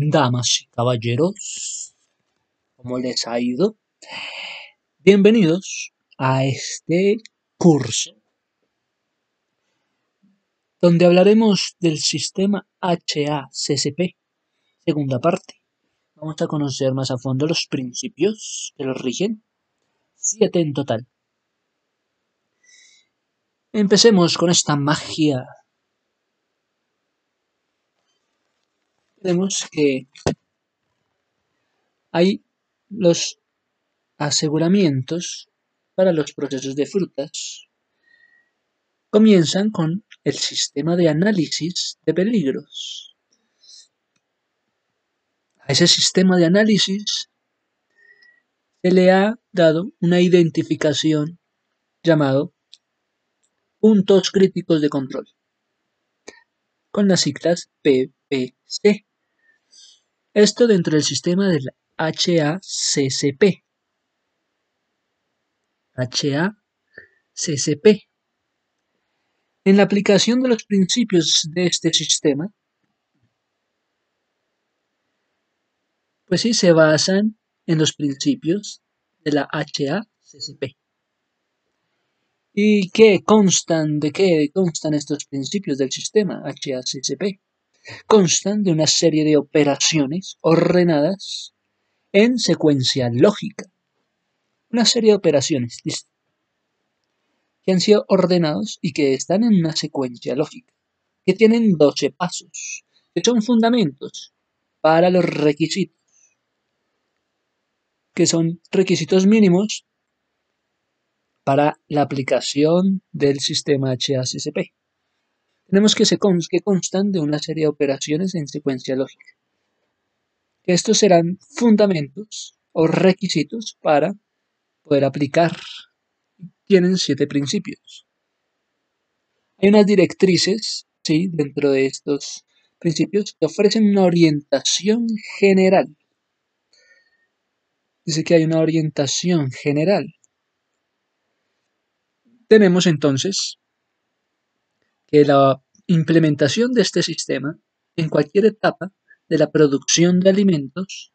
damas y caballeros, ¿cómo les ha ido? Bienvenidos a este curso donde hablaremos del sistema HACCP, segunda parte. Vamos a conocer más a fondo los principios que los rigen, siete en total. Empecemos con esta magia Vemos que hay los aseguramientos para los procesos de frutas. Comienzan con el sistema de análisis de peligros. A ese sistema de análisis se le ha dado una identificación llamado puntos críticos de control, con las siglas PPC. Esto dentro del sistema del HACCP. HACCP. En la aplicación de los principios de este sistema, pues sí se basan en los principios de la HACCP. ¿Y qué constan, de qué constan estos principios del sistema HACCP? Constan de una serie de operaciones ordenadas en secuencia lógica. Una serie de operaciones que han sido ordenados y que están en una secuencia lógica, que tienen 12 pasos, que son fundamentos para los requisitos, que son requisitos mínimos para la aplicación del sistema HACCP. Tenemos que, constan de una serie de operaciones en secuencia lógica. Estos serán fundamentos o requisitos para poder aplicar. Tienen siete principios. Hay unas directrices, sí, dentro de estos principios que ofrecen una orientación general. Dice que hay una orientación general. Tenemos entonces que la implementación de este sistema en cualquier etapa de la producción de alimentos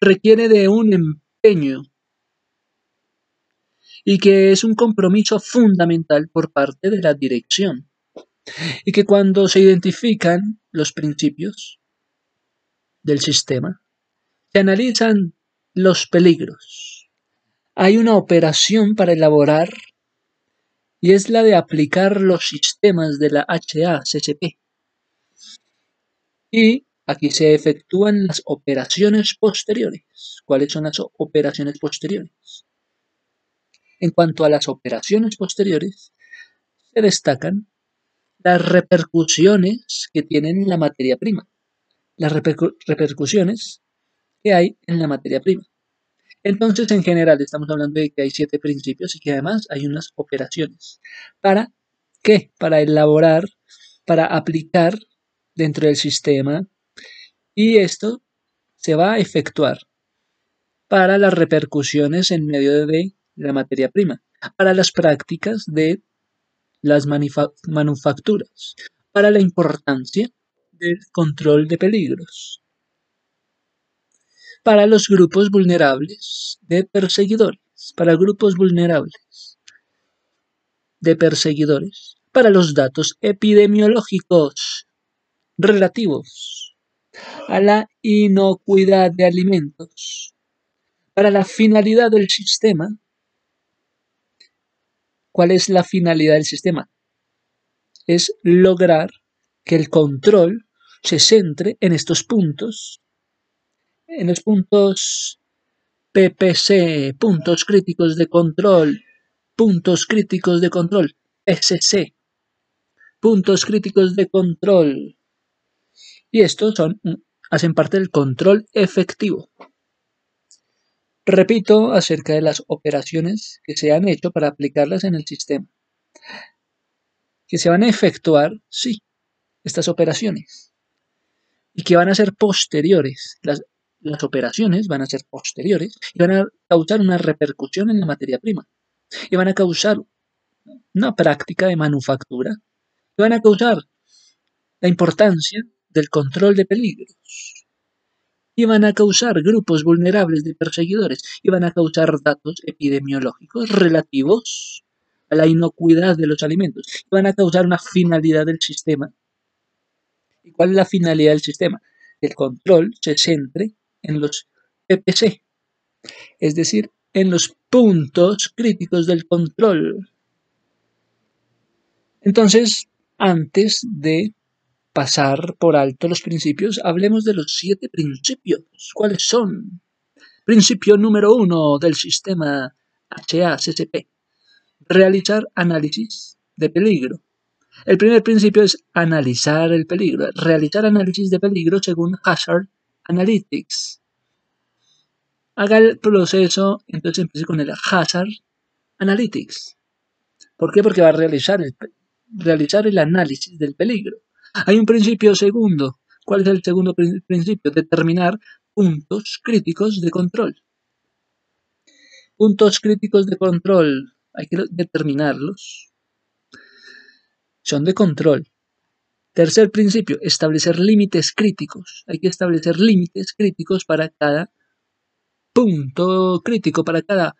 requiere de un empeño y que es un compromiso fundamental por parte de la dirección y que cuando se identifican los principios del sistema se analizan los peligros. Hay una operación para elaborar y es la de aplicar los sistemas de la HACCP. Y aquí se efectúan las operaciones posteriores. ¿Cuáles son las operaciones posteriores? En cuanto a las operaciones posteriores, se destacan las repercusiones que tienen en la materia prima, las repercusiones que hay en la materia prima. Entonces, en general, estamos hablando de que hay siete principios y que además hay unas operaciones. ¿Para qué? Para elaborar, para aplicar dentro del sistema y esto se va a efectuar para las repercusiones en medio de la materia prima, para las prácticas de las manufacturas, para la importancia del control de peligros, para los grupos vulnerables de perseguidores, para grupos vulnerables de perseguidores, para los datos epidemiológicos relativos a la inocuidad de alimentos, para la finalidad del sistema. ¿Cuál es la finalidad del sistema? Es lograr que el control se centre en estos puntos en los puntos PPC, puntos críticos de control, puntos críticos de control, SC, puntos críticos de control. Y estos son, hacen parte del control efectivo. Repito acerca de las operaciones que se han hecho para aplicarlas en el sistema. Que se van a efectuar, sí, estas operaciones. Y que van a ser posteriores. Las las operaciones van a ser posteriores y van a causar una repercusión en la materia prima. Y van a causar una práctica de manufactura. Y van a causar la importancia del control de peligros. iban a causar grupos vulnerables de perseguidores, iban a causar datos epidemiológicos relativos a la inocuidad de los alimentos, iban a causar una finalidad del sistema. ¿Y cuál es la finalidad del sistema? El control se centre en los PPC, es decir, en los puntos críticos del control. Entonces, antes de pasar por alto los principios, hablemos de los siete principios. ¿Cuáles son? Principio número uno del sistema HACCP. Realizar análisis de peligro. El primer principio es analizar el peligro, realizar análisis de peligro según Hazard Analytics. Haga el proceso, entonces empiece con el Hazard Analytics. ¿Por qué? Porque va a realizar el, realizar el análisis del peligro. Hay un principio segundo. ¿Cuál es el segundo principio? Determinar puntos críticos de control. Puntos críticos de control. Hay que determinarlos. Son de control. Tercer principio, establecer límites críticos. Hay que establecer límites críticos para cada punto crítico, para cada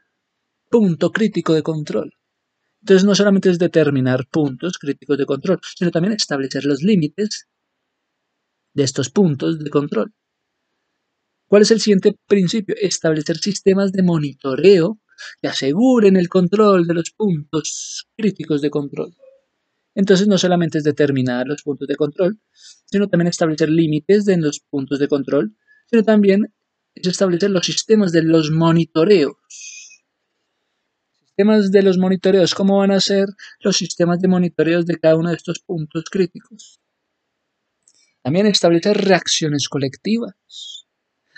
punto crítico de control. Entonces no solamente es determinar puntos críticos de control, sino también establecer los límites de estos puntos de control. ¿Cuál es el siguiente principio? Establecer sistemas de monitoreo que aseguren el control de los puntos críticos de control. Entonces no solamente es determinar los puntos de control, sino también establecer límites de los puntos de control, sino también es establecer los sistemas de los monitoreos sistemas de los monitoreos, ¿cómo van a ser los sistemas de monitoreos de cada uno de estos puntos críticos? También establecer reacciones colectivas.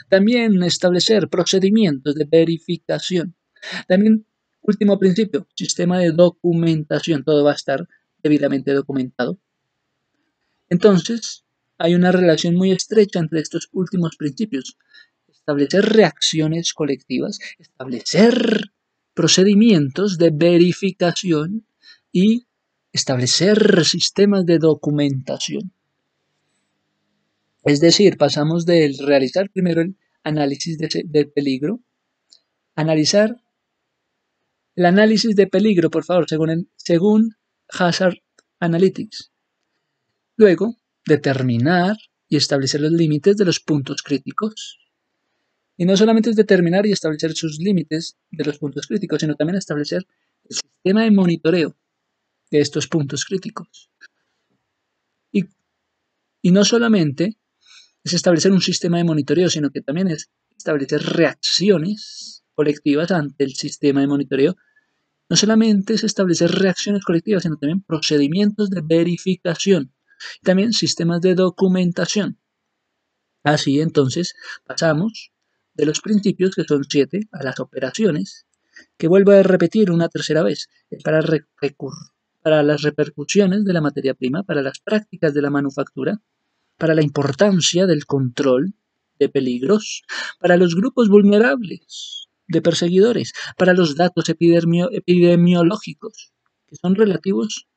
También establecer procedimientos de verificación. También, último principio, sistema de documentación. Todo va a estar debidamente documentado. Entonces, hay una relación muy estrecha entre estos últimos principios. Establecer reacciones colectivas, establecer procedimientos de verificación y establecer sistemas de documentación. Es decir, pasamos de realizar primero el análisis de, peligro, analizar el análisis de peligro, por favor, según, según Hazard Analytics. Luego, determinar y establecer los límites de los puntos críticos y no solamente es determinar y establecer sus límites de los puntos críticos, sino también establecer el sistema de monitoreo de estos puntos críticos. Y, y no solamente es establecer un sistema de monitoreo, sino que también es establecer reacciones colectivas ante el sistema de monitoreo. No solamente es establecer reacciones colectivas, sino también procedimientos de verificación. Y también sistemas de documentación. Así entonces pasamos de los principios, que son siete, a las operaciones, que vuelvo a repetir una tercera vez, para, para las repercusiones de la materia prima, para las prácticas de la manufactura, para la importancia del control de peligros, para los grupos vulnerables de perseguidores, para los datos epidemiológicos, que son relativos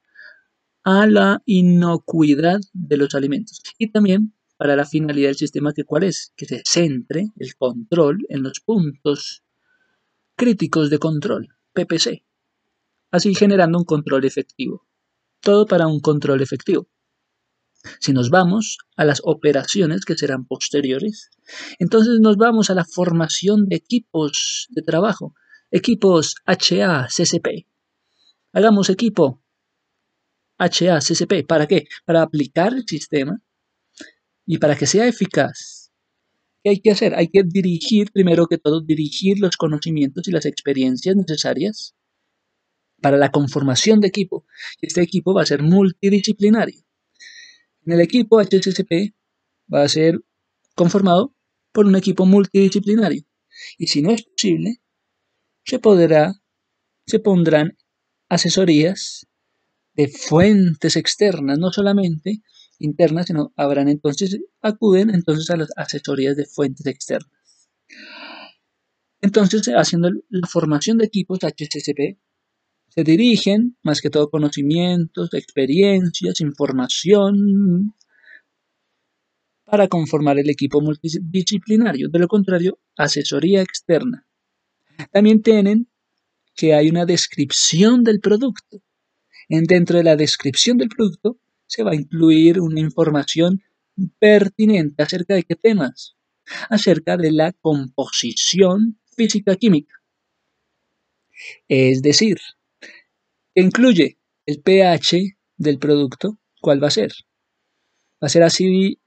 a la inocuidad de los alimentos, y también para la finalidad del sistema que cuál es, que se centre el control en los puntos críticos de control, PPC, así generando un control efectivo. Todo para un control efectivo. Si nos vamos a las operaciones que serán posteriores, entonces nos vamos a la formación de equipos de trabajo, equipos HACCP. Hagamos equipo HACCP. ¿Para qué? Para aplicar el sistema y para que sea eficaz, ¿qué hay que hacer? Hay que dirigir, primero que todo, dirigir los conocimientos y las experiencias necesarias para la conformación de equipo. Este equipo va a ser multidisciplinario. En el equipo HSCP va a ser conformado por un equipo multidisciplinario. Y si no es posible, se podrá, se pondrán asesorías de fuentes externas, no solamente internas, sino habrán entonces, acuden entonces a las asesorías de fuentes externas. Entonces, haciendo la formación de equipos HCCP, se dirigen más que todo conocimientos, experiencias, información para conformar el equipo multidisciplinario. De lo contrario, asesoría externa. También tienen que hay una descripción del producto. En dentro de la descripción del producto se va a incluir una información pertinente acerca de qué temas, acerca de la composición física-química. Es decir, incluye el pH del producto, ¿cuál va a ser? ¿Va a ser así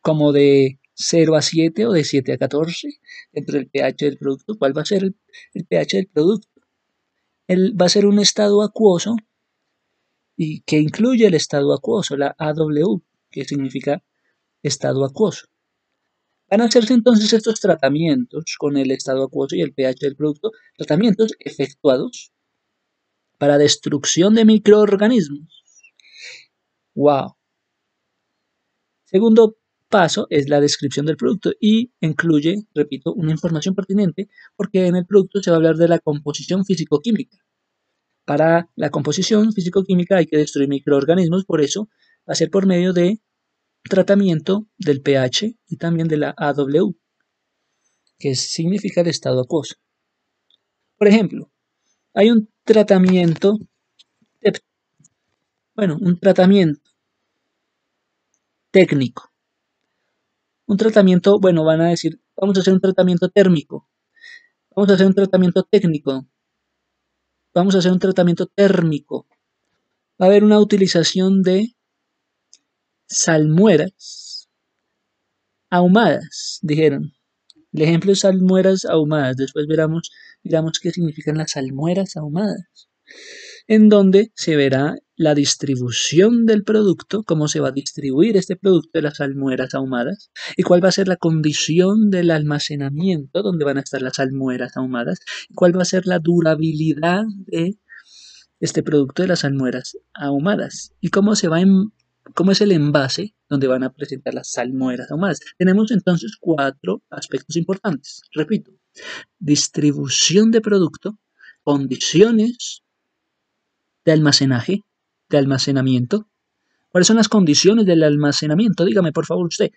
como de 0 a 7 o de 7 a 14 dentro del pH del producto? ¿Cuál va a ser el, pH del producto? va a ser un estado acuoso y que incluye el estado acuoso, la AW, que significa estado acuoso. Van a hacerse entonces estos tratamientos con el estado acuoso y el pH del producto, tratamientos efectuados para destrucción de microorganismos. ¡Wow! Segundo paso es la descripción del producto y incluye, repito, una información pertinente porque en el producto se va a hablar de la composición físico-química. Para la composición físico-química hay que destruir microorganismos, por eso va a ser por medio de tratamiento del pH y también de la AW, que significa el estado acuoso. Por ejemplo, hay un tratamiento, bueno, un tratamiento técnico. Un tratamiento, bueno, van a decir, vamos a hacer un tratamiento térmico. Vamos a hacer un tratamiento técnico. Vamos a hacer un tratamiento térmico. Va a haber una utilización de salmueras ahumadas, dijeron. El ejemplo es salmueras ahumadas. Después veremos, miramos qué significan las salmueras ahumadas. En donde se verá la distribución del producto, cómo se va a distribuir este producto de las salmueras ahumadas y cuál va a ser la condición del almacenamiento donde van a estar las salmueras ahumadas y cuál va a ser la durabilidad de este producto de las salmueras ahumadas y cómo se va en ¿Cómo es el envase donde van a presentar las salmueras ahumadas? Tenemos entonces cuatro aspectos importantes. Repito, distribución de producto, condiciones de almacenaje, de almacenamiento. ¿Cuáles son las condiciones del almacenamiento? Dígame por favor usted.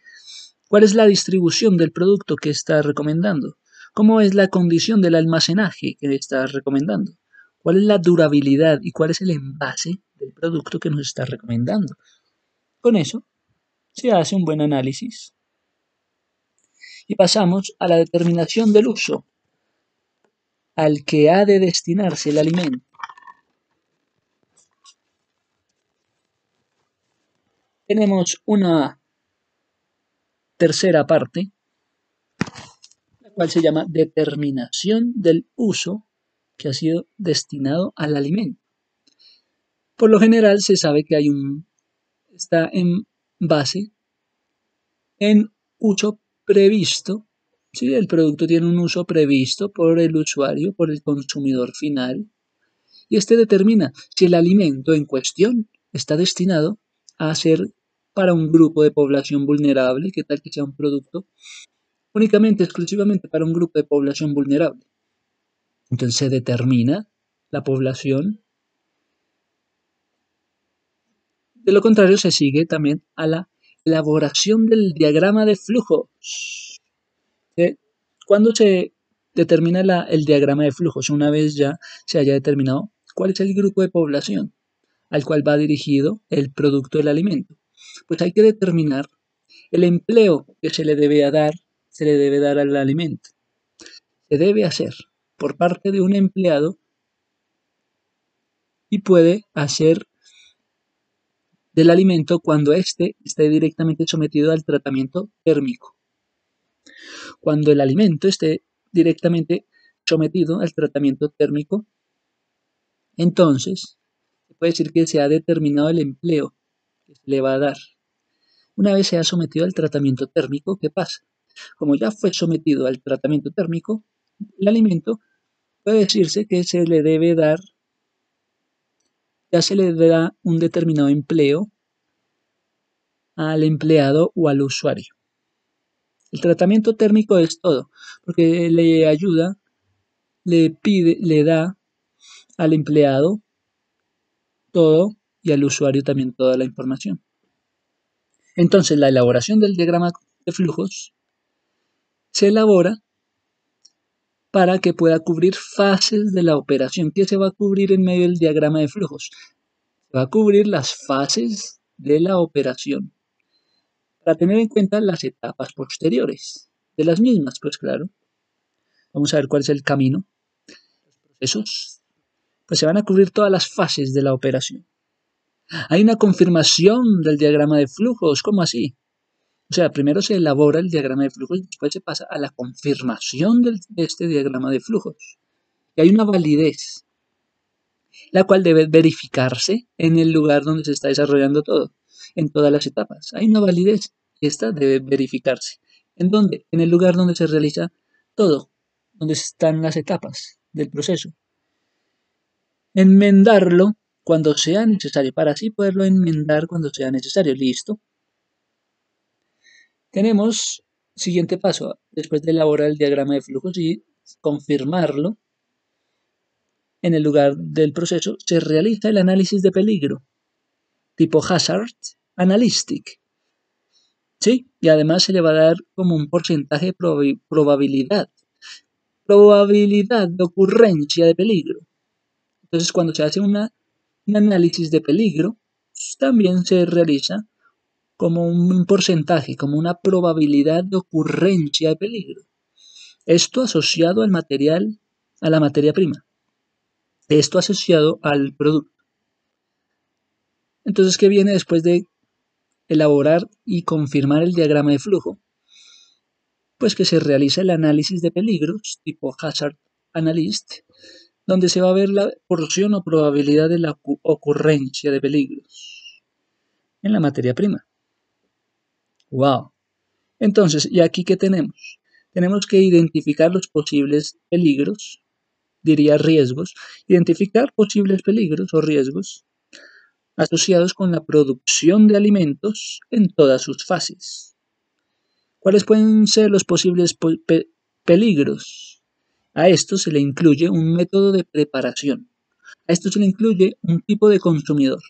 ¿Cuál es la distribución del producto que está recomendando? ¿Cómo es la condición del almacenaje que está recomendando? ¿Cuál es la durabilidad y cuál es el envase del producto que nos está recomendando? Con eso se hace un buen análisis. Y pasamos a la determinación del uso al que ha de destinarse el alimento. Tenemos una tercera parte, la cual se llama determinación del uso que ha sido destinado al alimento. Por lo general se sabe que hay un está en base en uso previsto. si El producto tiene un uso previsto por el usuario, por el consumidor final. Y este determina si el alimento en cuestión está destinado a ser para un grupo de población vulnerable, que tal que sea un producto únicamente, exclusivamente para un grupo de población vulnerable. Entonces se determina la población De lo contrario, se sigue también a la elaboración del diagrama de flujos. Cuando se determina el diagrama de flujos, una vez ya se haya determinado cuál es el grupo de población al cual va dirigido el producto del alimento, pues hay que determinar el empleo que se le debe dar, se le debe dar al alimento. Se debe hacer por parte de un empleado y puede hacer del alimento cuando éste esté directamente sometido al tratamiento térmico. Cuando el alimento esté directamente sometido al tratamiento térmico, entonces se puede decir que se ha determinado el empleo que se le va a dar. Una vez se ha sometido al tratamiento térmico, ¿qué pasa? Como ya fue sometido al tratamiento térmico, el alimento puede decirse que se le debe dar ya se le da un determinado empleo al empleado o al usuario. El tratamiento térmico es todo, porque le ayuda, le pide, le da al empleado todo y al usuario también toda la información. Entonces, la elaboración del diagrama de flujos se elabora para que pueda cubrir fases de la operación. ¿Qué se va a cubrir en medio del diagrama de flujos? Se va a cubrir las fases de la operación. Para tener en cuenta las etapas posteriores de las mismas, pues claro. Vamos a ver cuál es el camino. Los procesos. Pues se van a cubrir todas las fases de la operación. Hay una confirmación del diagrama de flujos. ¿Cómo así? O sea, primero se elabora el diagrama de flujos y después se pasa a la confirmación de este diagrama de flujos. Y hay una validez, la cual debe verificarse en el lugar donde se está desarrollando todo, en todas las etapas. Hay una validez y esta debe verificarse. ¿En dónde? En el lugar donde se realiza todo, donde están las etapas del proceso. Enmendarlo cuando sea necesario, para así poderlo enmendar cuando sea necesario. Listo. Tenemos siguiente paso, después de elaborar el diagrama de flujos y confirmarlo, en el lugar del proceso se realiza el análisis de peligro, tipo Hazard Analytic. ¿Sí? Y además se le va a dar como un porcentaje de probabilidad. Probabilidad de ocurrencia de peligro. Entonces, cuando se hace una, un análisis de peligro, también se realiza como un porcentaje, como una probabilidad de ocurrencia de peligro. Esto asociado al material, a la materia prima. Esto asociado al producto. Entonces, ¿qué viene después de elaborar y confirmar el diagrama de flujo? Pues que se realiza el análisis de peligros, tipo Hazard Analyst, donde se va a ver la porción o probabilidad de la ocurrencia de peligros en la materia prima. Wow. Entonces, ¿y aquí qué tenemos? Tenemos que identificar los posibles peligros, diría riesgos, identificar posibles peligros o riesgos asociados con la producción de alimentos en todas sus fases. ¿Cuáles pueden ser los posibles peligros? A esto se le incluye un método de preparación. A esto se le incluye un tipo de consumidor.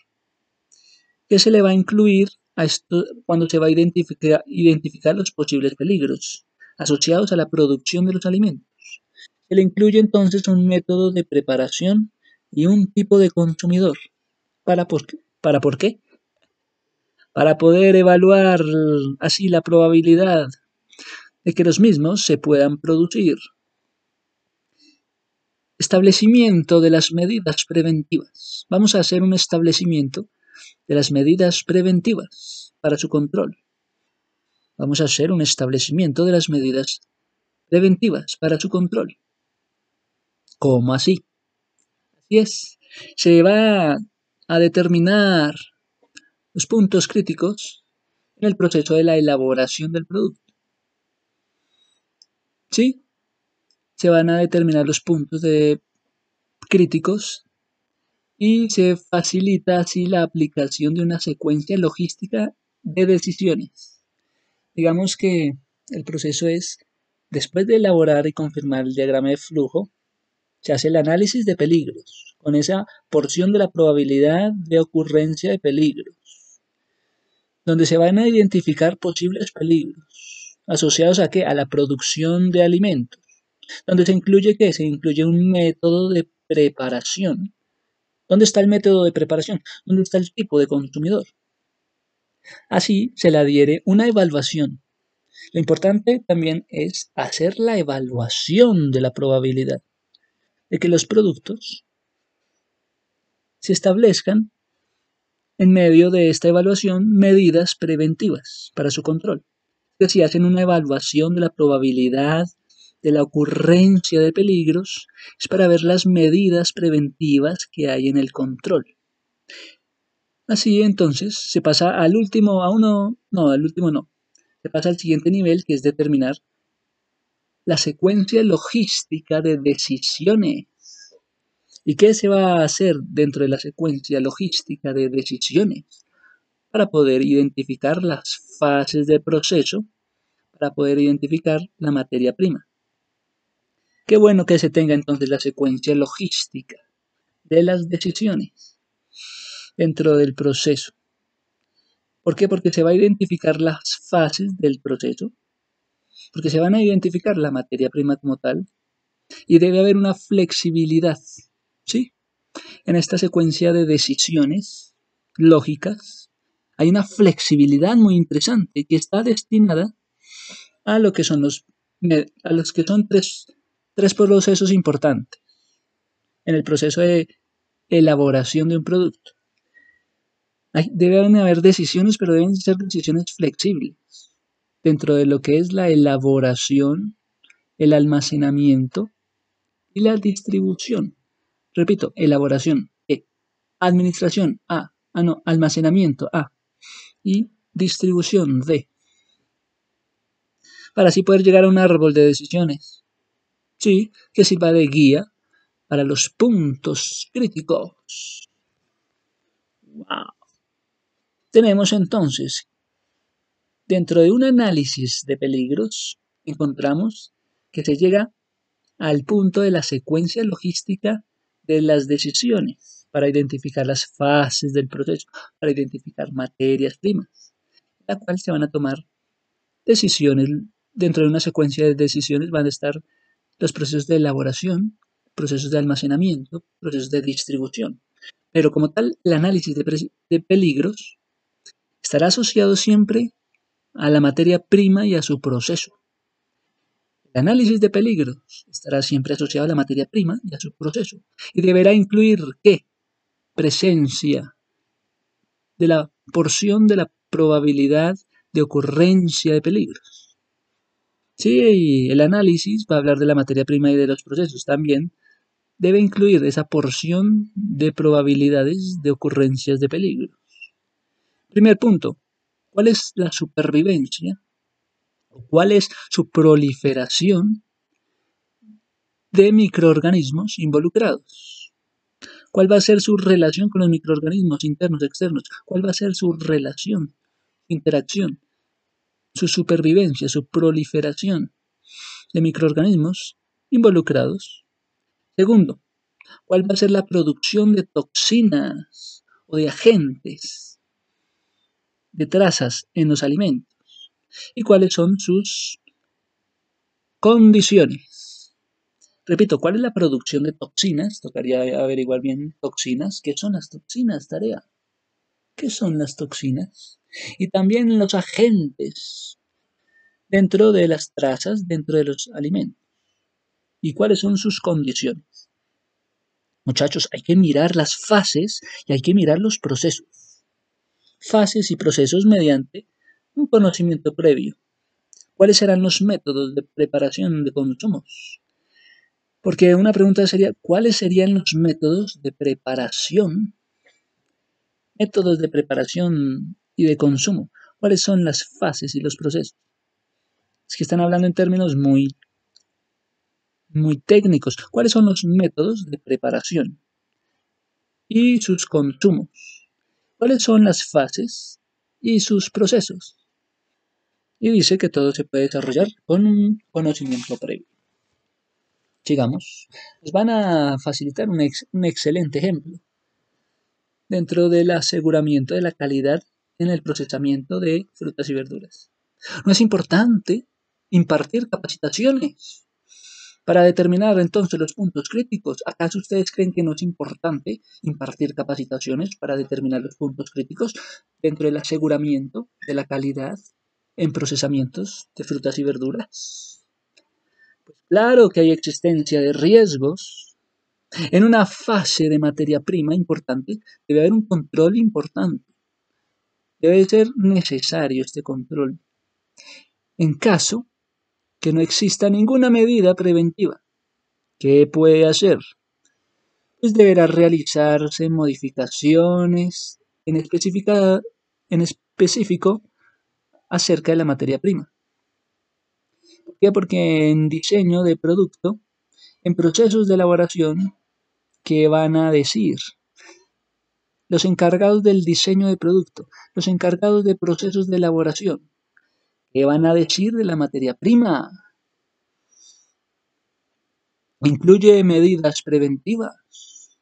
¿Qué se le va a incluir esto cuando se va a identificar, los posibles peligros asociados a la producción de los alimentos. Se le incluye entonces un método de preparación y un tipo de consumidor. ¿Para ¿Para por qué? Para poder evaluar así la probabilidad de que los mismos se puedan producir. Establecimiento de las medidas preventivas. Vamos a hacer un establecimiento de las medidas preventivas para su control. Vamos a hacer un establecimiento de las medidas preventivas para su control. ¿Cómo así? Así es. Se va a determinar los puntos críticos en el proceso de la elaboración del producto. ¿Sí? Se van a determinar los puntos de críticos y se facilita así la aplicación de una secuencia logística de decisiones. Digamos que el proceso es, después de elaborar y confirmar el diagrama de flujo, se hace el análisis de peligros, con esa porción de la probabilidad de ocurrencia de peligros, donde se van a identificar posibles peligros, asociados a qué? A la producción de alimentos, donde se incluye qué? Se incluye un método de preparación ¿Dónde está el método de preparación? ¿Dónde está el tipo de consumidor? Así se le adhiere una evaluación. Lo importante también es hacer la evaluación de la probabilidad de que los productos se establezcan en medio de esta evaluación medidas preventivas para su control. Es si hacen una evaluación de la probabilidad de la ocurrencia de peligros es para ver las medidas preventivas que hay en el control. Así entonces se pasa al último, a uno, no, al último no, se pasa al siguiente nivel que es determinar la secuencia logística de decisiones. ¿Y qué se va a hacer dentro de la secuencia logística de decisiones? Para poder identificar las fases del proceso, para poder identificar la materia prima. Qué bueno que se tenga entonces la secuencia logística de las decisiones dentro del proceso. ¿Por qué? Porque se va a identificar las fases del proceso, porque se van a identificar la materia prima como tal, y debe haber una flexibilidad, ¿sí? En esta secuencia de decisiones lógicas, hay una flexibilidad muy interesante que está destinada a lo que son los, a los que son tres, tres procesos importantes en el proceso de elaboración de un producto. deben haber decisiones, pero deben ser decisiones flexibles dentro de lo que es la elaboración, el almacenamiento y la distribución. Repito, elaboración, E. Administración, A. Ah, no, almacenamiento, A. Y distribución, D. Para así poder llegar a un árbol de decisiones. Sí, que sirva de guía para los puntos críticos. Wow. Tenemos entonces, dentro de un análisis de peligros, encontramos que se llega al punto de la secuencia logística de las decisiones para identificar las fases del proceso, para identificar materias primas, la cual se van a tomar decisiones. Dentro de una secuencia de decisiones van a estar los procesos de elaboración, procesos de almacenamiento, procesos de distribución. Pero como tal, el análisis de, peligros estará asociado siempre a la materia prima y a su proceso. El análisis de peligros estará siempre asociado a la materia prima y a su proceso y deberá incluir qué? Presencia de la porción de la probabilidad de ocurrencia de peligros. Sí, el análisis va a hablar de la materia prima y de los procesos también, debe incluir esa porción de probabilidades de ocurrencias de peligros. Primer punto, ¿cuál es la supervivencia? ¿Cuál es su proliferación de microorganismos involucrados? ¿Cuál va a ser su relación con los microorganismos internos, externos? ¿Cuál va a ser su relación, interacción, su supervivencia, su proliferación de microorganismos involucrados Segundo, ¿cuál va a ser la producción de toxinas o de agentes, de trazas en los alimentos? ¿Y cuáles son sus condiciones? Repito, ¿cuál es la producción de toxinas? Tocaría averiguar bien toxinas. ¿Qué son las toxinas? Tarea. ¿Qué son las toxinas? Y también los agentes dentro de las trazas, dentro de los alimentos y cuáles son sus condiciones. Muchachos, hay que mirar las fases y hay que mirar los procesos. Fases y procesos mediante un conocimiento previo. ¿Cuáles serán los métodos de preparación de consumos? Porque una pregunta sería, ¿cuáles serían los métodos de preparación? Métodos de preparación y de consumo. ¿Cuáles son las fases y los procesos? Es que están hablando en términos muy muy técnicos. ¿Cuáles son los métodos de preparación y sus consumos? ¿Cuáles son las fases y sus procesos? Y dice que todo se puede desarrollar con un conocimiento previo. Sigamos. Nos van a facilitar un, un excelente ejemplo dentro del aseguramiento de la calidad en el procesamiento de frutas y verduras. No es importante impartir capacitaciones para determinar entonces los puntos críticos, ¿acaso ustedes creen que no es importante impartir capacitaciones para determinar los puntos críticos dentro del aseguramiento de la calidad en procesamientos de frutas y verduras? Pues claro que hay existencia de riesgos. En una fase de materia prima importante debe haber un control importante. Debe ser necesario este control. En caso que no exista ninguna medida preventiva. ¿Qué puede hacer? Pues deberá realizarse modificaciones en, en específico acerca de la materia prima. ¿Por qué? Porque en diseño de producto, en procesos de elaboración, ¿qué van a decir? Los encargados del diseño de producto, los encargados de procesos de elaboración, ¿Qué van a decir de la materia prima? Incluye medidas preventivas.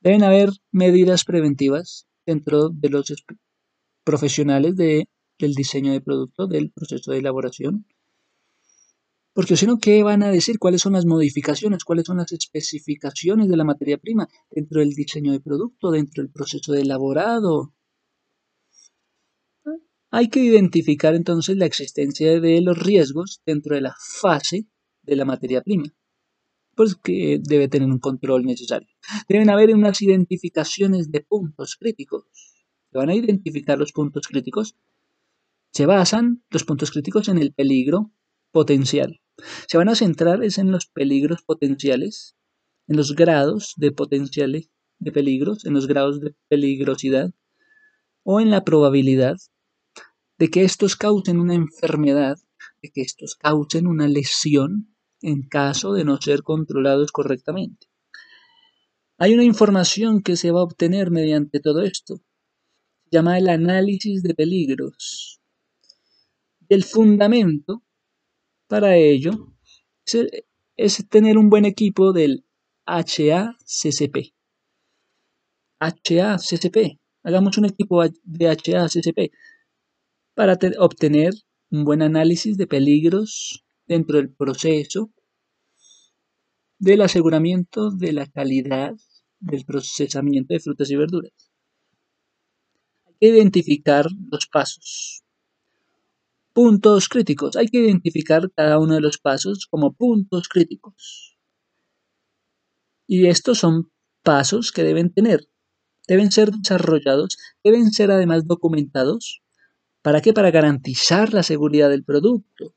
Deben haber medidas preventivas dentro de los profesionales de, del diseño de producto, del proceso de elaboración. Porque si no, ¿qué van a decir? ¿Cuáles son las modificaciones? ¿Cuáles son las especificaciones de la materia prima dentro del diseño de producto, dentro del proceso de elaborado? Hay que identificar entonces la existencia de los riesgos dentro de la fase de la materia prima, pues que debe tener un control necesario. Deben haber unas identificaciones de puntos críticos. Se van a identificar los puntos críticos. Se basan los puntos críticos en el peligro potencial. Se van a centrar en los peligros potenciales, en los grados de potenciales de peligros, en los grados de peligrosidad o en la probabilidad de que estos causen una enfermedad, de que estos causen una lesión en caso de no ser controlados correctamente. Hay una información que se va a obtener mediante todo esto. Se llama el análisis de peligros. El fundamento para ello es, tener un buen equipo del HACCP. HACCP. Hagamos un equipo de HACCP para obtener un buen análisis de peligros dentro del proceso del aseguramiento de la calidad del procesamiento de frutas y verduras. Hay que identificar los pasos Puntos críticos. Hay que identificar cada uno de los pasos como puntos críticos. Y estos son pasos que deben tener. Deben ser desarrollados, deben ser además documentados. ¿Para qué? Para garantizar la seguridad del producto.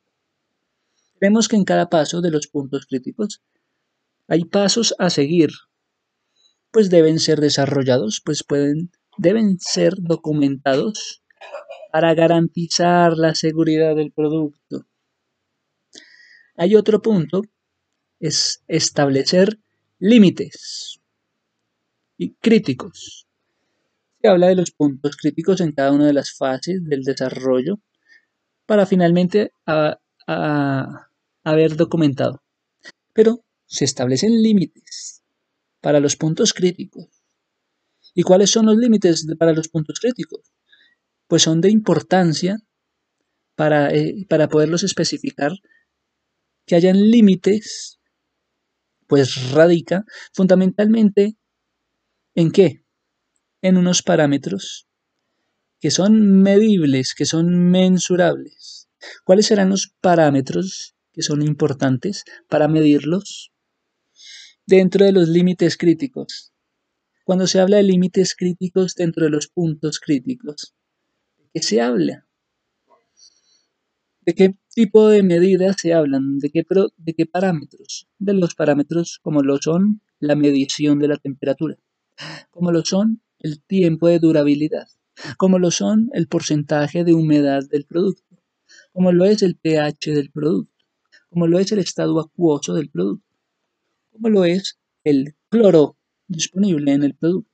Vemos que en cada paso de los puntos críticos hay pasos a seguir, pues deben ser desarrollados, pues pueden, deben ser documentados para garantizar la seguridad del producto. Hay otro punto, es establecer límites y críticos. Se habla de los puntos críticos en cada una de las fases del desarrollo para finalmente haber documentado. Pero se establecen límites para los puntos críticos. ¿Y cuáles son los límites para los puntos críticos? Pues son de importancia para, eh, para poderlos especificar, que hayan límites, pues radica fundamentalmente en qué? En unos parámetros que son medibles, que son mensurables. ¿Cuáles serán los parámetros que son importantes para medirlos? Dentro de los límites críticos. Cuando se habla de límites críticos dentro de los puntos críticos, qué se habla? ¿De qué tipo de medidas se hablan? ¿De qué, ¿De qué parámetros? De los parámetros como lo son la medición de la temperatura, como lo son el tiempo de durabilidad, como lo son el porcentaje de humedad del producto, como lo es el pH del producto, como lo es el estado acuoso del producto, como lo es el cloro disponible en el producto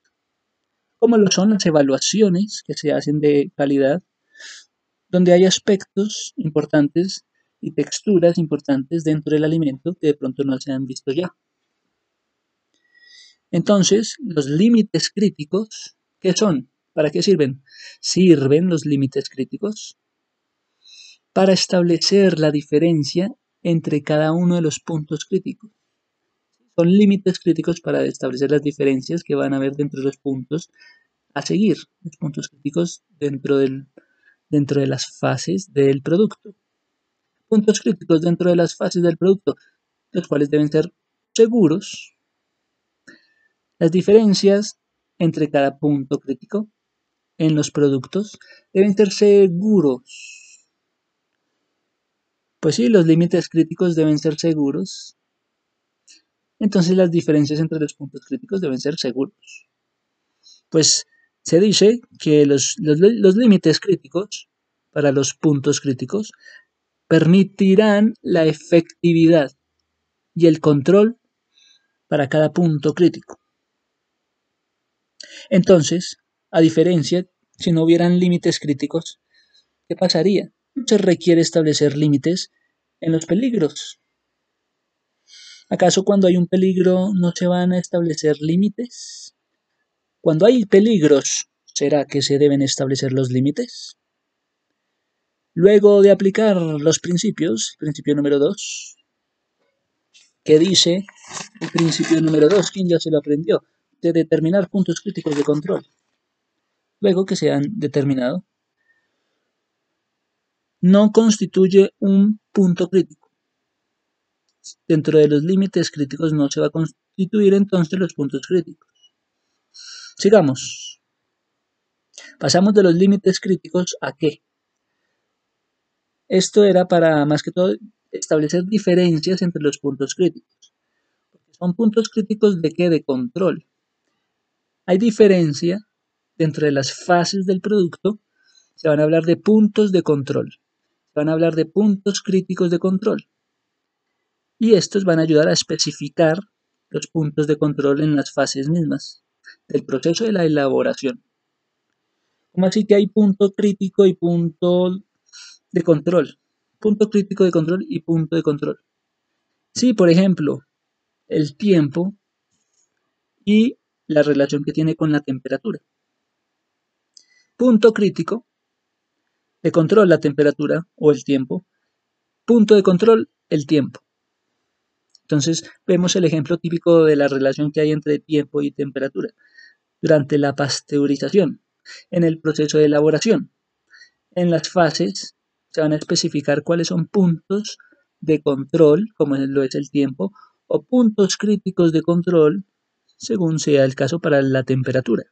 como lo son las evaluaciones que se hacen de calidad, donde hay aspectos importantes y texturas importantes dentro del alimento que de pronto no se han visto ya. Entonces, los límites críticos, ¿qué son? ¿Para qué sirven? Sirven los límites críticos para establecer la diferencia entre cada uno de los puntos críticos son límites críticos para establecer las diferencias que van a haber dentro de los puntos a seguir, los puntos críticos dentro, del, dentro de las fases del producto. Puntos críticos dentro de las fases del producto, los cuales deben ser seguros. Las diferencias entre cada punto crítico en los productos deben ser seguros. Pues sí, los límites críticos deben ser seguros entonces las diferencias entre los puntos críticos deben ser seguros. Pues se dice que los, límites críticos para los puntos críticos permitirán la efectividad y el control para cada punto crítico. Entonces, a diferencia, si no hubieran límites críticos, ¿qué pasaría? Se requiere establecer límites en los peligros ¿Acaso cuando hay un peligro no se van a establecer límites? Cuando hay peligros, ¿Será que se deben establecer los límites? Luego de aplicar los principios, principio número 2, que dice el principio número 2, ¿quién ya se lo aprendió? De determinar puntos críticos de control. Luego que se han determinado, no constituye un punto crítico. Dentro de los límites críticos no se va a constituir entonces los puntos críticos. Sigamos. Pasamos de los límites críticos a qué? Esto era para, más que todo, establecer diferencias entre los puntos críticos. Son puntos críticos de qué? De control. Hay diferencia dentro de las fases del producto. Se van a hablar de puntos de control. Se van a hablar de puntos críticos de control. Y estos van a ayudar a especificar los puntos de control en las fases mismas del proceso de la elaboración. ¿Cómo así que hay punto crítico y punto de control? Punto crítico de control y punto de control. Sí, por ejemplo, el tiempo y la relación que tiene con la temperatura. Punto crítico de control la temperatura o el tiempo. Punto de control el tiempo. Entonces vemos el ejemplo típico de la relación que hay entre tiempo y temperatura durante la pasteurización, en el proceso de elaboración. En las fases se van a especificar cuáles son puntos de control, como lo es el tiempo, o puntos críticos de control, según sea el caso para la temperatura.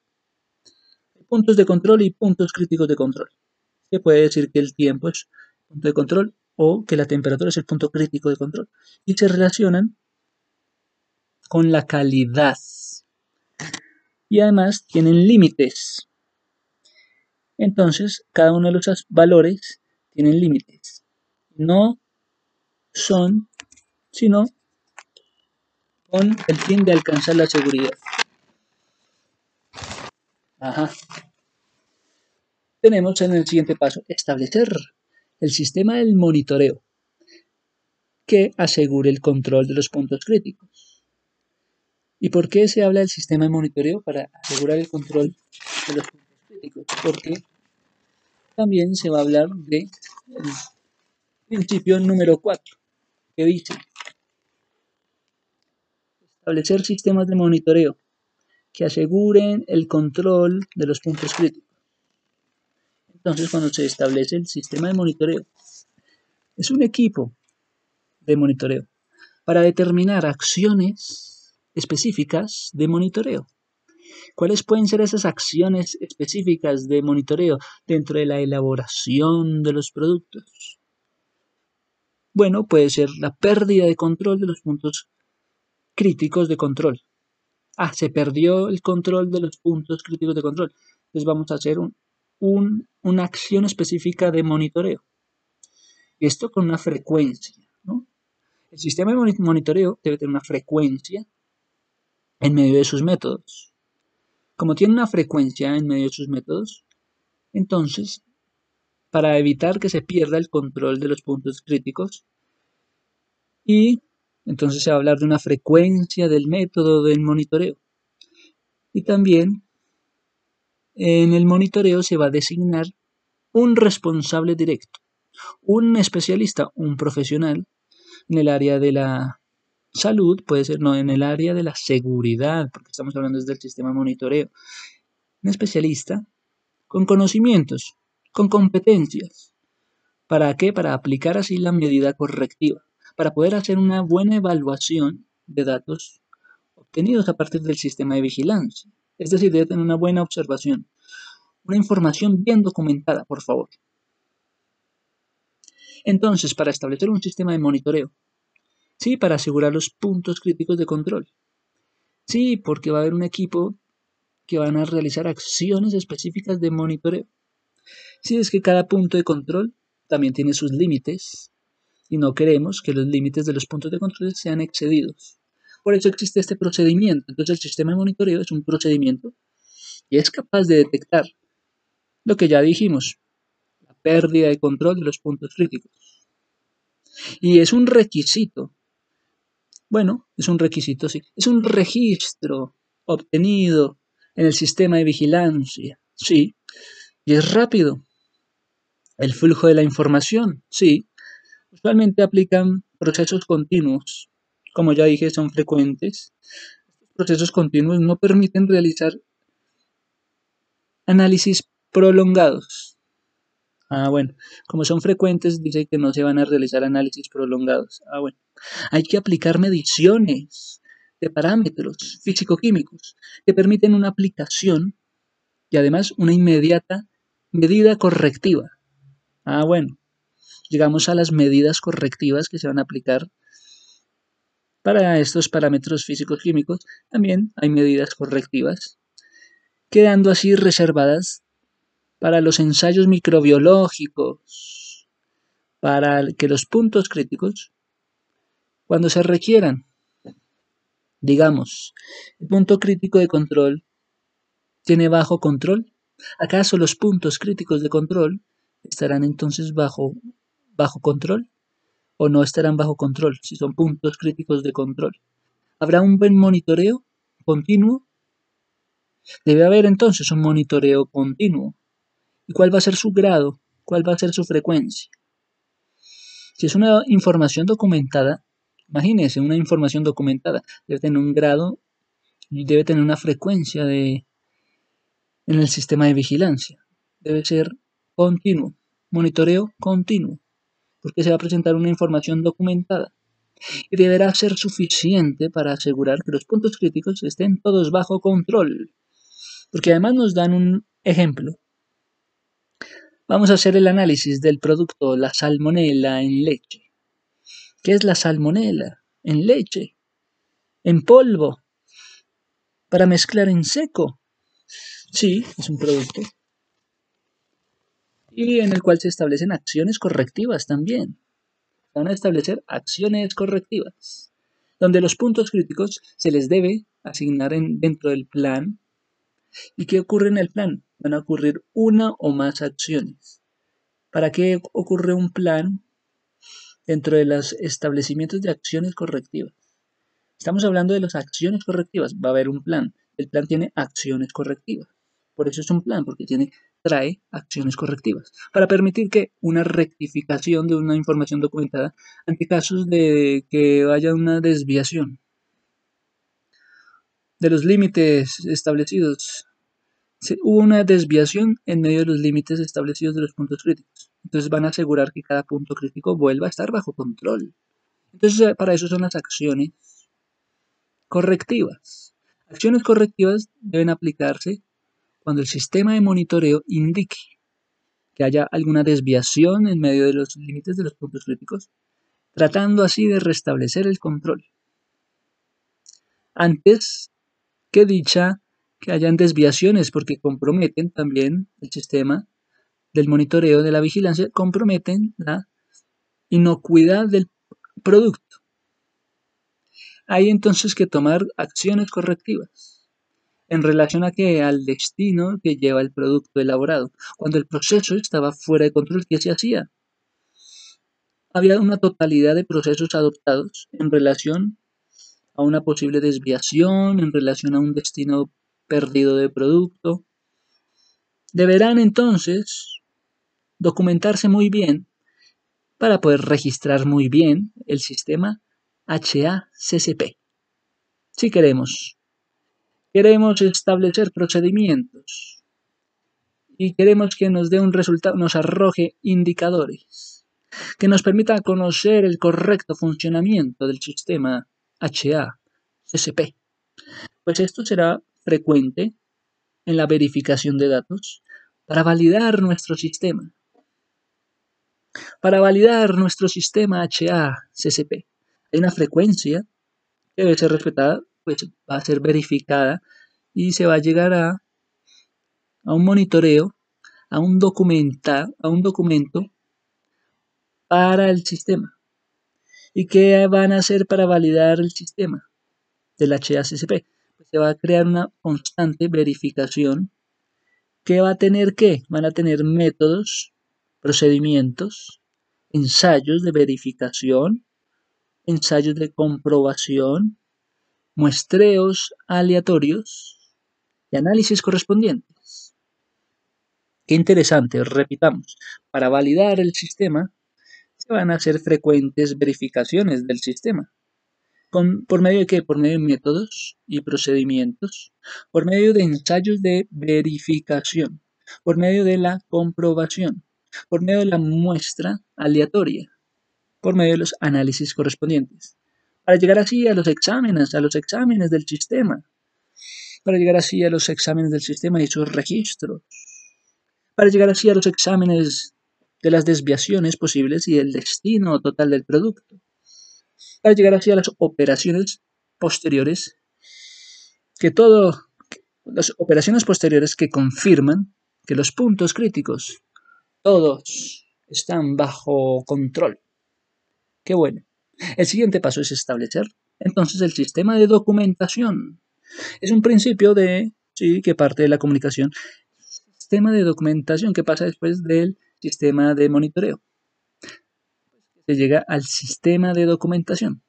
Puntos de control y puntos críticos de control. Se puede decir que el tiempo es punto de control o que la temperatura es el punto crítico de control y se relacionan con la calidad y además tienen límites. Entonces, cada uno de los valores tienen límites. No son, sino con el fin de alcanzar la seguridad. Ajá. Tenemos en el siguiente paso establecer el sistema del monitoreo que asegure el control de los puntos críticos. ¿Y por qué se habla del sistema de monitoreo? Para asegurar el control de los puntos críticos. Porque también se va a hablar del principio número 4, que dice establecer sistemas de monitoreo que aseguren el control de los puntos críticos. Entonces, cuando se establece el sistema de monitoreo, es un equipo de monitoreo para determinar acciones específicas de monitoreo. ¿Cuáles pueden ser esas acciones específicas de monitoreo dentro de la elaboración de los productos? Bueno, puede ser la pérdida de control de los puntos críticos de control. Ah, se perdió el control de los puntos críticos de control. Entonces vamos a hacer un una acción específica de monitoreo. Y esto con una frecuencia. El sistema de monitoreo debe tener una frecuencia en medio de sus métodos. Como tiene una frecuencia en medio de sus métodos, entonces, para evitar que se pierda el control de los puntos críticos, y entonces se va a hablar de una frecuencia del método del monitoreo. Y también en el monitoreo se va a designar un responsable directo, un especialista, un profesional en el área de la salud, puede ser no en el área de la seguridad, porque estamos hablando desde el sistema de monitoreo. Un especialista con conocimientos, con competencias. ¿Para qué? Para aplicar así la medida correctiva, para poder hacer una buena evaluación de datos obtenidos a partir del sistema de vigilancia. Es decir, debe tener una buena observación. Una información bien documentada, por favor. Entonces, para establecer un sistema de monitoreo. Sí, para asegurar los puntos críticos de control. Sí, porque va a haber un equipo que van a realizar acciones específicas de monitoreo. Sí, es que cada punto de control también tiene sus límites y no queremos que los límites de los puntos de control sean excedidos. Por eso existe este procedimiento. Entonces el sistema de monitoreo es un procedimiento y es capaz de detectar lo que ya dijimos, la pérdida de control de los puntos críticos. Y es un requisito. Bueno, es un requisito, sí. Es un registro obtenido en el sistema de vigilancia Sí. Y es rápido. El flujo de la información, sí. Usualmente aplican procesos continuos. Como ya dije, son frecuentes. Procesos continuos no permiten realizar análisis prolongados. Ah, bueno, como son frecuentes, dice que no se van a realizar análisis prolongados. Ah, bueno. Hay que aplicar mediciones de parámetros físico-químicos que permiten una aplicación y además una inmediata medida correctiva. Ah, bueno. Llegamos a las medidas correctivas que se van a aplicar para estos parámetros físicos-químicos. También hay medidas correctivas, quedando así reservadas para los ensayos microbiológicos, para que los puntos críticos, cuando se requieran, digamos, el punto crítico de control tiene bajo control, ¿acaso los puntos críticos de control estarán entonces bajo, bajo control o no estarán bajo control si son puntos críticos de control? ¿Habrá un buen monitoreo continuo? Debe haber entonces un monitoreo continuo. ¿Y cuál va a ser su grado? ¿Cuál va a ser su frecuencia? Si es una información documentada, imagínese una información documentada, debe tener un grado y debe tener una frecuencia de, en el sistema de vigilancia. Debe ser continuo, monitoreo continuo, porque se va a presentar una información documentada y deberá ser suficiente para asegurar que los puntos críticos estén todos bajo control. Porque además nos dan un ejemplo. Vamos a hacer el análisis del producto la salmonela en leche. ¿Qué es la salmonela en leche? En polvo. Para mezclar en seco. Sí, es un producto. Y en el cual se establecen acciones correctivas también. Van a establecer acciones correctivas, donde los puntos críticos se les debe asignar dentro del plan. ¿Y qué ocurre en el plan? Van a ocurrir una o más acciones. ¿Para qué ocurre un plan dentro de los establecimientos de acciones correctivas? Estamos hablando de las acciones correctivas. Va a haber un plan. El plan tiene acciones correctivas. Por eso es un plan, porque tiene, trae acciones correctivas, para permitir que una rectificación de una información documentada ante casos de que haya una desviación de los límites establecidos. hubo una desviación en medio de los límites establecidos de los puntos críticos. Entonces van a asegurar que cada punto crítico vuelva a estar bajo control. Entonces para eso son las acciones correctivas. Acciones correctivas deben aplicarse cuando el sistema de monitoreo indique que haya alguna desviación en medio de los límites de los puntos críticos, tratando así de restablecer el control. Antes que dicha que hayan desviaciones porque comprometen también el sistema del monitoreo de la vigilancia, comprometen la inocuidad del producto. Hay entonces que tomar acciones correctivas en relación a que al destino que lleva el producto elaborado. Cuando el proceso estaba fuera de control, ¿qué se hacía? Había una totalidad de procesos adoptados en relación a una posible desviación, en relación a un destino perdido de producto. Deberán entonces documentarse muy bien para poder registrar muy bien el sistema HACCP. Si queremos queremos establecer procedimientos y queremos que nos dé un resultado, nos arroje indicadores que nos permita conocer el correcto funcionamiento del sistema HA-CSP. Pues esto será frecuente en la verificación de datos para validar nuestro sistema. Para validar nuestro sistema HA-CSP hay una frecuencia que debe ser respetada pues va a ser verificada y se va a llegar a, a un monitoreo, a un, documenta, a un documento para el sistema. ¿Y qué van a hacer para validar el sistema del HACCP? Pues se va a crear una constante verificación que va a tener qué? Van a tener métodos, procedimientos, ensayos de verificación, ensayos de comprobación, muestreos aleatorios y análisis correspondientes. Qué interesante, repitamos. Para validar el sistema, se van a hacer frecuentes verificaciones del sistema. ¿Por medio de qué? Por medio de métodos y procedimientos, por medio de ensayos de verificación, por medio de la comprobación, por medio de la muestra aleatoria, por medio de los análisis correspondientes, para llegar así a los exámenes, a los exámenes del sistema, para llegar así a los exámenes del sistema y sus registros, para llegar así a los exámenes de las desviaciones posibles y el destino total del producto, para llegar así a las operaciones posteriores, que todo, las operaciones posteriores que confirman que los puntos críticos, todos están bajo control. Qué bueno. El siguiente paso es establecer entonces el sistema de documentación. Es un principio de, sí, que parte de la comunicación. Sistema de documentación que pasa después del sistema de monitoreo. Se llega al sistema de documentación.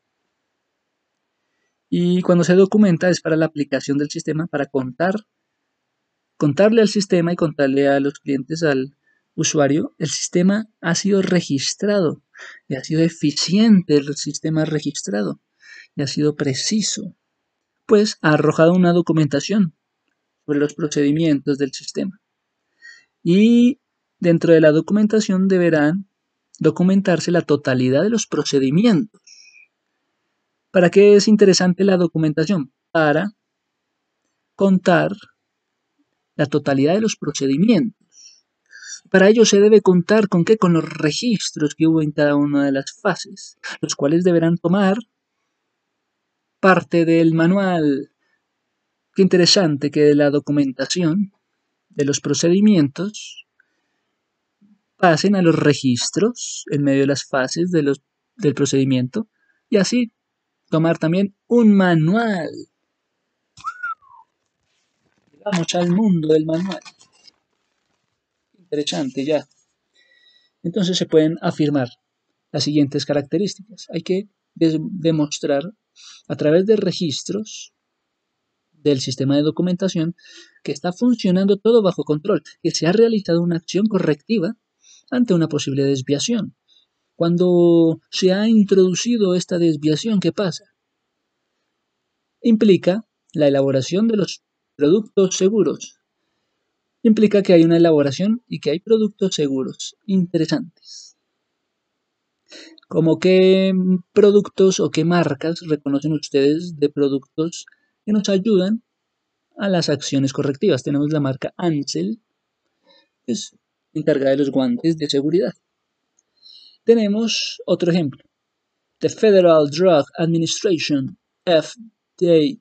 Y cuando se documenta es para la aplicación del sistema, para contar, contarle al sistema y contarle a los clientes, al usuario, el sistema ha sido registrado y ha sido eficiente el sistema registrado y ha sido preciso, pues ha arrojado una documentación sobre los procedimientos del sistema. Y dentro de la documentación deberán documentarse la totalidad de los procedimientos. ¿Para qué es interesante la documentación? Para contar la totalidad de los procedimientos para ello se debe contar con qué, con los registros que hubo en cada una de las fases, los cuales deberán tomar parte del manual. Qué interesante que la documentación de los procedimientos pasen a los registros en medio de las fases de los, del procedimiento y así tomar también un manual. Vamos al mundo del manual ya. Entonces se pueden afirmar las siguientes características. Hay que demostrar a través de registros del sistema de documentación que está funcionando todo bajo control, que se ha realizado una acción correctiva ante una posible desviación. Cuando se ha introducido esta desviación, ¿qué pasa? Implica la elaboración de los productos seguros implica que hay una elaboración y que hay productos seguros interesantes. ¿Cómo qué productos o qué marcas reconocen ustedes de productos que nos ayudan a las acciones correctivas? Tenemos la marca Ansel, que es encargada de los guantes de seguridad. Tenemos otro ejemplo, The Federal Drug Administration, FDA,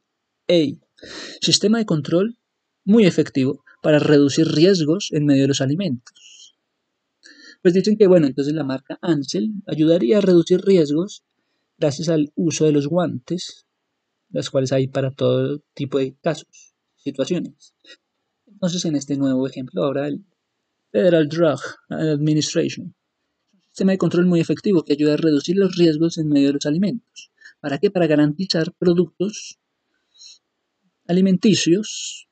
sistema de control muy efectivo para reducir riesgos en medio de los alimentos. Pues dicen que, bueno, entonces la marca Ansel ayudaría a reducir riesgos gracias al uso de los guantes, las cuales hay para todo tipo de casos, situaciones. Entonces, en este nuevo ejemplo, ahora el Federal Drug Administration, un sistema de control muy efectivo que ayuda a reducir los riesgos en medio de los alimentos. ¿Para qué? Para garantizar productos alimenticios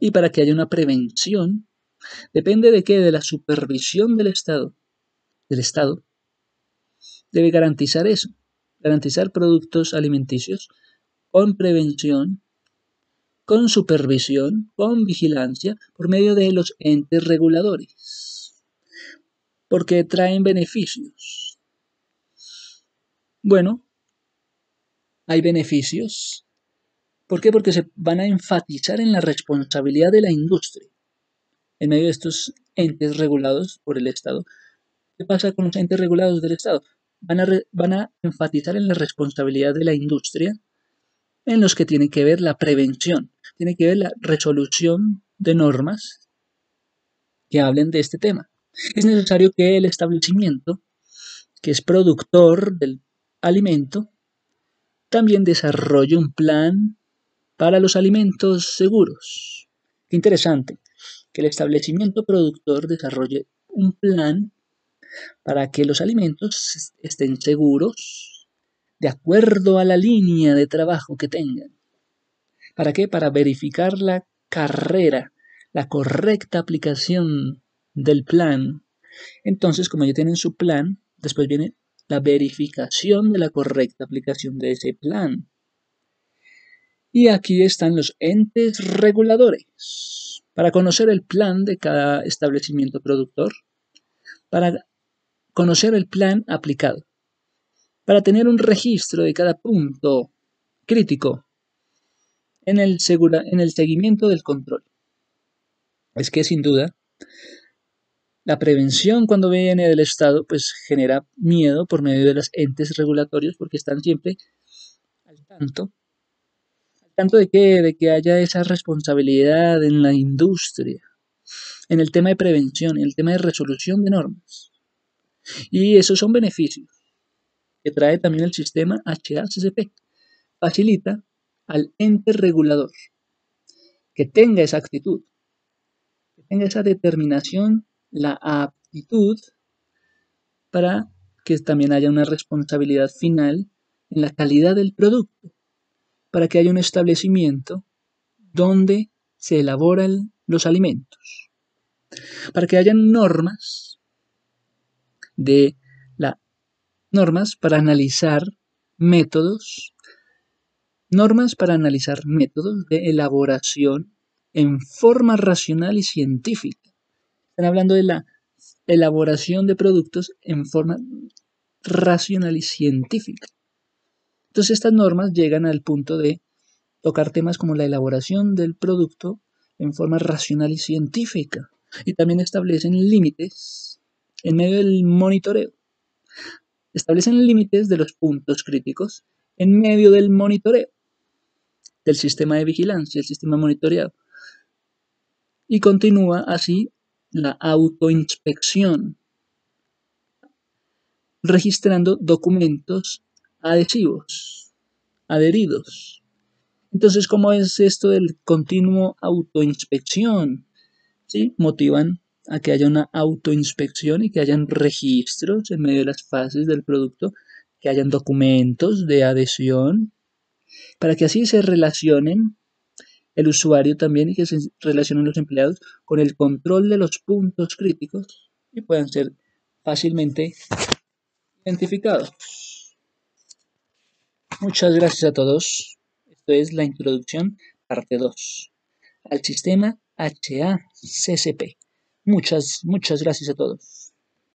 y para que haya una prevención, depende de qué, de la supervisión del Estado. Del Estado debe garantizar eso, garantizar productos alimenticios con prevención, con supervisión, con vigilancia, por medio de los entes reguladores, porque traen beneficios. Bueno, hay beneficios ¿Por qué? Porque se van a enfatizar en la responsabilidad de la industria en medio de estos entes regulados por el Estado. ¿Qué pasa con los entes regulados del Estado? Van a, van a enfatizar en la responsabilidad de la industria en los que tiene que ver la prevención, tiene que ver la resolución de normas que hablen de este tema. Es necesario que el establecimiento, que es productor del alimento, también desarrolle un plan para los alimentos seguros. Interesante que el establecimiento productor desarrolle un plan para que los alimentos estén seguros de acuerdo a la línea de trabajo que tengan. ¿Para qué? Para verificar la carrera, la correcta aplicación del plan, entonces como ya tienen su plan, después viene la verificación de la correcta aplicación de ese plan. Y aquí están los entes reguladores. Para conocer el plan de cada establecimiento productor, para conocer el plan aplicado, para tener un registro de cada punto crítico en el, en el seguimiento del control. Es que sin duda, la prevención cuando viene del Estado pues genera miedo por medio de los entes regulatorios porque están siempre al tanto tanto de que, de que haya esa responsabilidad en la industria, en el tema de prevención, en el tema de resolución de normas. Y esos son beneficios que trae también el sistema HACCP. Facilita al ente regulador que tenga esa actitud, que tenga esa determinación, la aptitud para que también haya una responsabilidad final en la calidad del producto para que haya un establecimiento donde se elaboran los alimentos, para que haya normas de la normas para analizar métodos, normas para analizar métodos de elaboración en forma racional y científica. Están hablando de la elaboración de productos en forma racional y científica. Entonces estas normas llegan al punto de tocar temas como la elaboración del producto en forma racional y científica y también establecen límites en medio del monitoreo. Establecen límites de los puntos críticos en medio del monitoreo del sistema de vigilancia, el sistema monitoreado. Y continúa así la autoinspección, registrando documentos adhesivos, adheridos. Entonces, ¿cómo es esto del continuo autoinspección? ¿Sí? Motivan a que haya una autoinspección y que hayan registros en medio de las fases del producto, que hayan documentos de adhesión, para que así se relacionen el usuario también y que se relacionen los empleados con el control de los puntos críticos y puedan ser fácilmente identificados. Muchas gracias a todos. Esto es la introducción, parte 2, al sistema HACCP. Muchas, muchas gracias a todos.